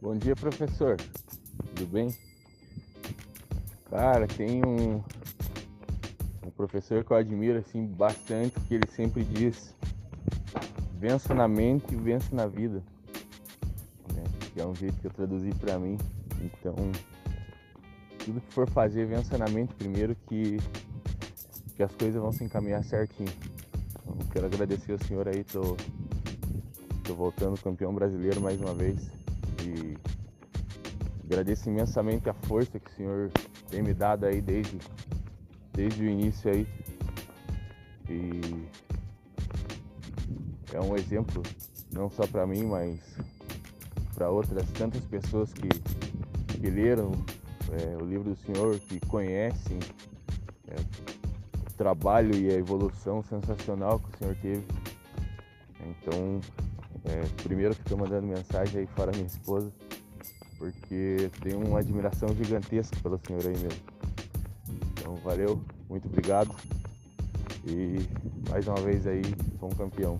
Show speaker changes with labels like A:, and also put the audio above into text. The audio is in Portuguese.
A: Bom dia, professor. Tudo bem? Cara, tem um, um professor que eu admiro assim bastante, que ele sempre diz: vença na mente e vença na vida. Né? Que é um jeito que eu traduzi para mim. Então, tudo que for fazer, vença na mente primeiro que, que as coisas vão se encaminhar certinho. Então, quero agradecer ao senhor aí, tô, tô voltando campeão brasileiro mais uma vez. E agradeço imensamente a força que o senhor tem me dado aí desde, desde o início aí. E é um exemplo não só para mim, mas para outras tantas pessoas que, que leram é, o livro do Senhor, que conhecem é, o trabalho e a evolução sensacional que o Senhor teve. Então, é, primeiro que estou mandando mensagem aí fora minha esposa, porque tenho uma admiração gigantesca pelo Senhor aí mesmo. Então, valeu, muito obrigado. E mais uma vez aí, como campeão.